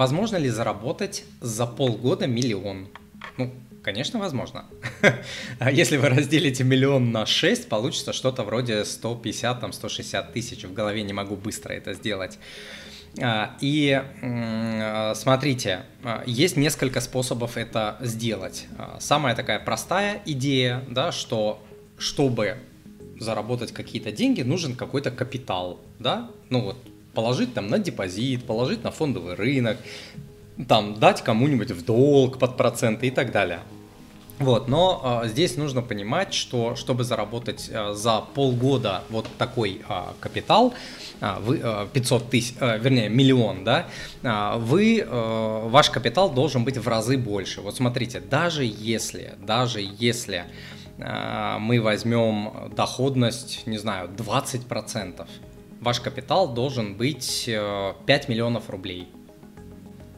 возможно ли заработать за полгода миллион? Ну, конечно, возможно. А если вы разделите миллион на 6, получится что-то вроде 150-160 тысяч. В голове не могу быстро это сделать. А, и смотрите, а, есть несколько способов это сделать. Самая такая простая идея, да, что чтобы заработать какие-то деньги, нужен какой-то капитал, да, ну вот положить там на депозит, положить на фондовый рынок, там дать кому-нибудь в долг под проценты и так далее. Вот, но э, здесь нужно понимать, что чтобы заработать э, за полгода вот такой э, капитал, э, вы, э, 500 тысяч, э, вернее миллион, да, э, вы, э, ваш капитал должен быть в разы больше. Вот смотрите, даже если, даже если э, мы возьмем доходность, не знаю, 20%, ваш капитал должен быть 5 э, миллионов рублей.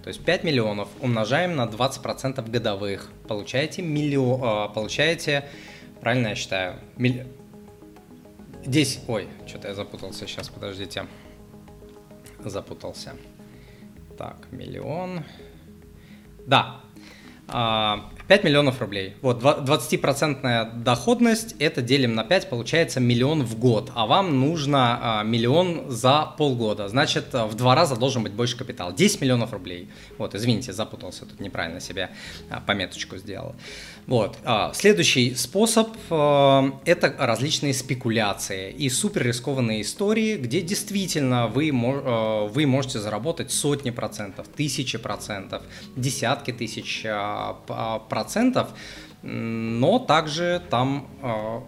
То есть 5 миллионов умножаем на 20% годовых. Получаете миллион, получаете, правильно я считаю, милли... здесь, ой, что-то я запутался, сейчас, подождите, запутался. Так, миллион, да, 5 а, миллионов рублей. Вот 20% доходность, это делим на 5, получается миллион в год. А вам нужно а, миллион за полгода. Значит, в два раза должен быть больше капитал. 10 миллионов рублей. Вот, извините, запутался, тут неправильно себе а, пометочку сделал. Вот. Следующий способ – это различные спекуляции и супер рискованные истории, где действительно вы, вы можете заработать сотни процентов, тысячи процентов, десятки тысяч процентов, но также там а,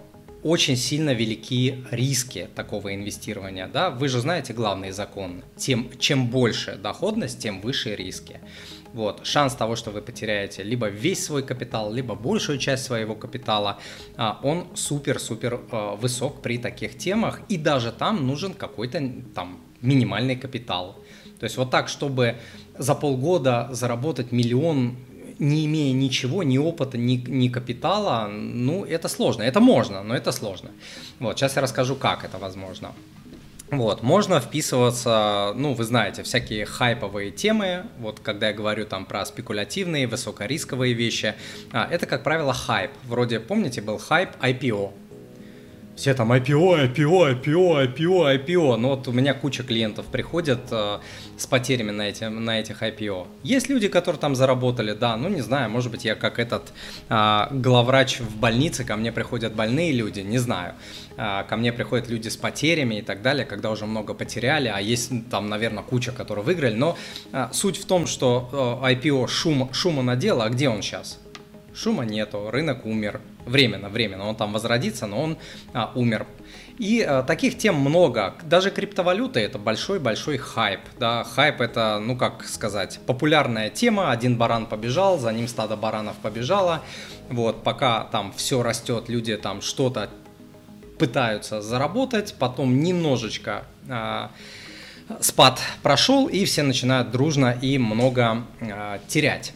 очень сильно велики риски такого инвестирования. Да? Вы же знаете главный закон. Тем, чем больше доходность, тем выше риски. Вот, шанс того, что вы потеряете либо весь свой капитал, либо большую часть своего капитала, а, он супер-супер а, высок при таких темах, и даже там нужен какой-то там минимальный капитал. То есть вот так, чтобы за полгода заработать миллион не имея ничего, ни опыта, ни, ни капитала, ну, это сложно. Это можно, но это сложно. Вот, сейчас я расскажу, как это возможно. Вот, можно вписываться, ну, вы знаете, всякие хайповые темы, вот когда я говорю там про спекулятивные, высокорисковые вещи, а, это, как правило, хайп. Вроде, помните, был хайп IPO, все там IPO, IPO, IPO, IPO, IPO. Но вот у меня куча клиентов приходят э, с потерями на, эти, на этих IPO. Есть люди, которые там заработали, да, ну не знаю, может быть я как этот э, главврач в больнице, ко мне приходят больные люди, не знаю. Э, ко мне приходят люди с потерями и так далее, когда уже много потеряли, а есть там, наверное, куча, которые выиграли. Но э, суть в том, что э, IPO шум, шума надело, а где он сейчас? Шума нету, рынок умер, временно, временно, он там возродится, но он а, умер. И а, таких тем много. Даже криптовалюта это большой-большой хайп. Да? Хайп это, ну как сказать, популярная тема. Один баран побежал, за ним стадо баранов побежало. Вот, пока там все растет, люди там что-то пытаются заработать, потом немножечко а, спад прошел, и все начинают дружно и много а, терять.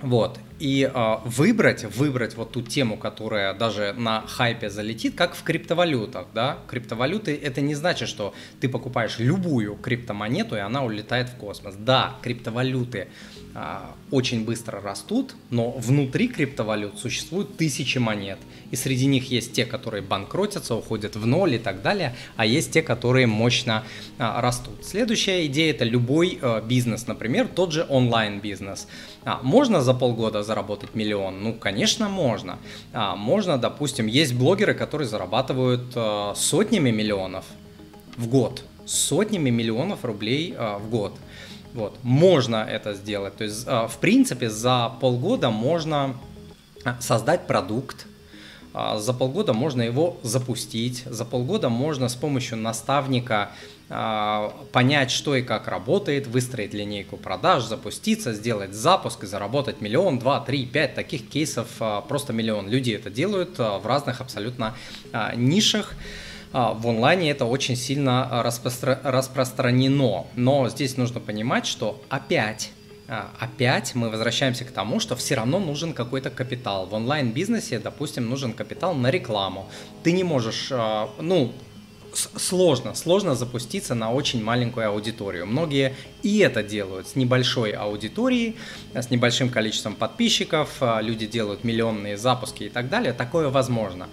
Вот. И э, выбрать, выбрать вот ту тему, которая даже на хайпе залетит, как в криптовалютах, да. Криптовалюты это не значит, что ты покупаешь любую криптомонету и она улетает в космос. Да, криптовалюты а, очень быстро растут, но внутри криптовалют существуют тысячи монет. И среди них есть те, которые банкротятся, уходят в ноль и так далее, а есть те, которые мощно а, растут. Следующая идея это любой а, бизнес, например, тот же онлайн-бизнес. А, можно за полгода заработать миллион? Ну, конечно, можно. А, можно, допустим, есть блогеры, которые зарабатывают а, сотнями миллионов в год, сотнями миллионов рублей а, в год. Вот, можно это сделать. То есть, а, в принципе, за полгода можно создать продукт, за полгода можно его запустить, за полгода можно с помощью наставника понять, что и как работает, выстроить линейку продаж, запуститься, сделать запуск и заработать миллион, два, три, пять таких кейсов, просто миллион. Люди это делают в разных абсолютно нишах. А, в онлайне это очень сильно распро- распространено. Но здесь нужно понимать, что опять а, опять мы возвращаемся к тому, что все равно нужен какой-то капитал. В онлайн-бизнесе, допустим, нужен капитал на рекламу. Ты не можешь, а, ну, сложно, сложно запуститься на очень маленькую аудиторию. Многие и это делают с небольшой аудиторией, с небольшим количеством подписчиков, а, люди делают миллионные запуски и так далее. Такое возможно.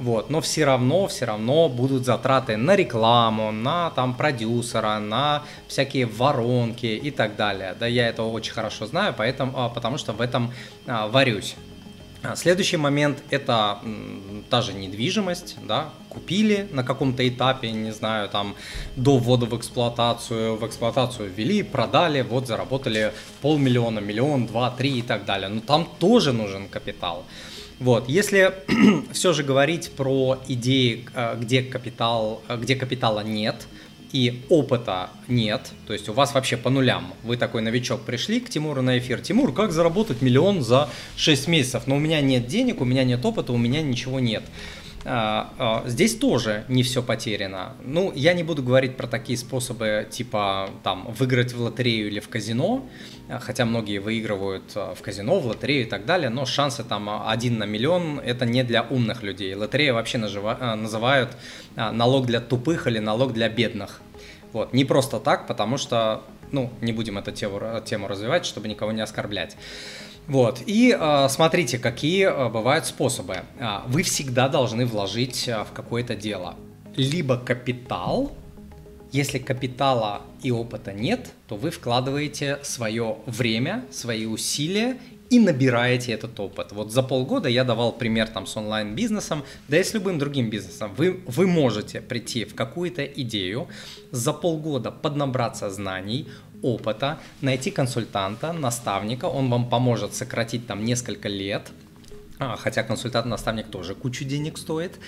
Вот, но все равно, все равно будут затраты на рекламу, на там продюсера, на всякие воронки и так далее. Да, я это очень хорошо знаю, поэтому, а, потому что в этом а, варюсь. А, следующий момент – это та же недвижимость, да, купили на каком-то этапе, не знаю, там, до ввода в эксплуатацию, в эксплуатацию ввели, продали, вот заработали полмиллиона, миллион, два, три и так далее. Но там тоже нужен капитал. Вот, если все же говорить про идеи, а, где капитал, а, где капитала нет – и опыта нет, то есть у вас вообще по нулям. Вы такой новичок пришли к Тимуру на эфир. Тимур, как заработать миллион за 6 месяцев? Но у меня нет денег, у меня нет опыта, у меня ничего нет. А, а, здесь тоже не все потеряно. Ну, я не буду говорить про такие способы, типа там выиграть в лотерею или в казино, хотя многие выигрывают а, в казино, в лотерею и так далее, но шансы там один на миллион – это не для умных людей. Лотерея вообще нажива, называют налог для тупых или налог для бедных. Вот, не просто так, потому что, ну, не будем эту тему, тему развивать, чтобы никого не оскорблять. Вот, и э, смотрите, какие э, бывают способы. Э, вы всегда должны вложить в какое-то дело. Либо капитал, если капитала и опыта нет, то вы вкладываете свое время, свои усилия и набираете этот опыт. Вот за полгода я давал пример там с онлайн-бизнесом, да и с любым другим бизнесом. Вы, вы можете прийти в какую-то идею, за полгода поднабраться знаний, опыта, найти консультанта, наставника, он вам поможет сократить там несколько лет, хотя консультант-наставник тоже кучу денег стоит,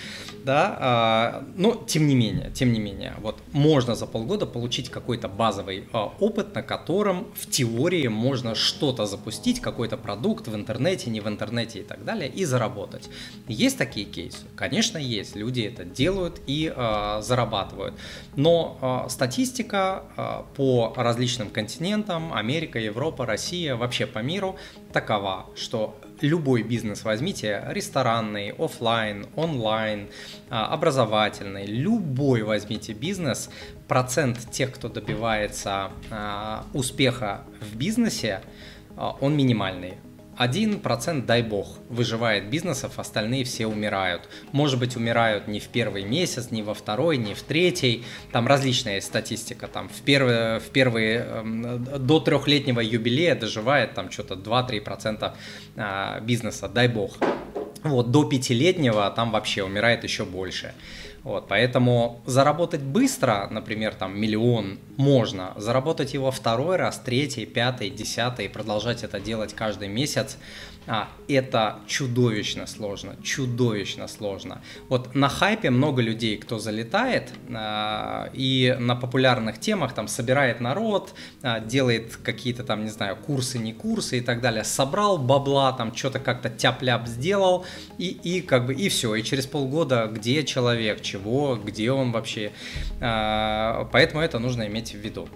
да, а, но тем не менее, тем не менее, вот можно за полгода получить какой-то базовый а, опыт, на котором в теории можно что-то запустить, какой-то продукт в интернете, не в интернете и так далее, и заработать. Есть такие кейсы? Конечно, есть, люди это делают и зарабатывают, но статистика по различным континентам, Америка, Европа, Россия, вообще по миру такова, что любой бизнес возьмите, ресторанный, офлайн, онлайн, а, образовательный, любой возьмите бизнес, процент тех, кто добивается а, успеха в бизнесе, а, он минимальный. Один процент, дай бог, выживает бизнесов, остальные все умирают. Может быть, умирают не в первый месяц, не во второй, не в третий. Там различная статистика. Там в первые, в первые э, до трехлетнего юбилея доживает там что-то 2-3% э, бизнеса, дай бог. Вот, до пятилетнего там вообще умирает еще больше. Вот, поэтому заработать быстро, например, там миллион можно, заработать его второй раз, третий, пятый, десятый, продолжать это делать каждый месяц, а, это чудовищно сложно, чудовищно сложно. Вот на хайпе много людей, кто залетает а, и на популярных темах там собирает народ, а, делает какие-то там, не знаю, курсы, не курсы и так далее, собрал бабла, там что-то как-то тяп-ляп сделал и, и как бы и все, и через полгода где человек, чего, где он вообще, а, поэтому это нужно иметь в виду.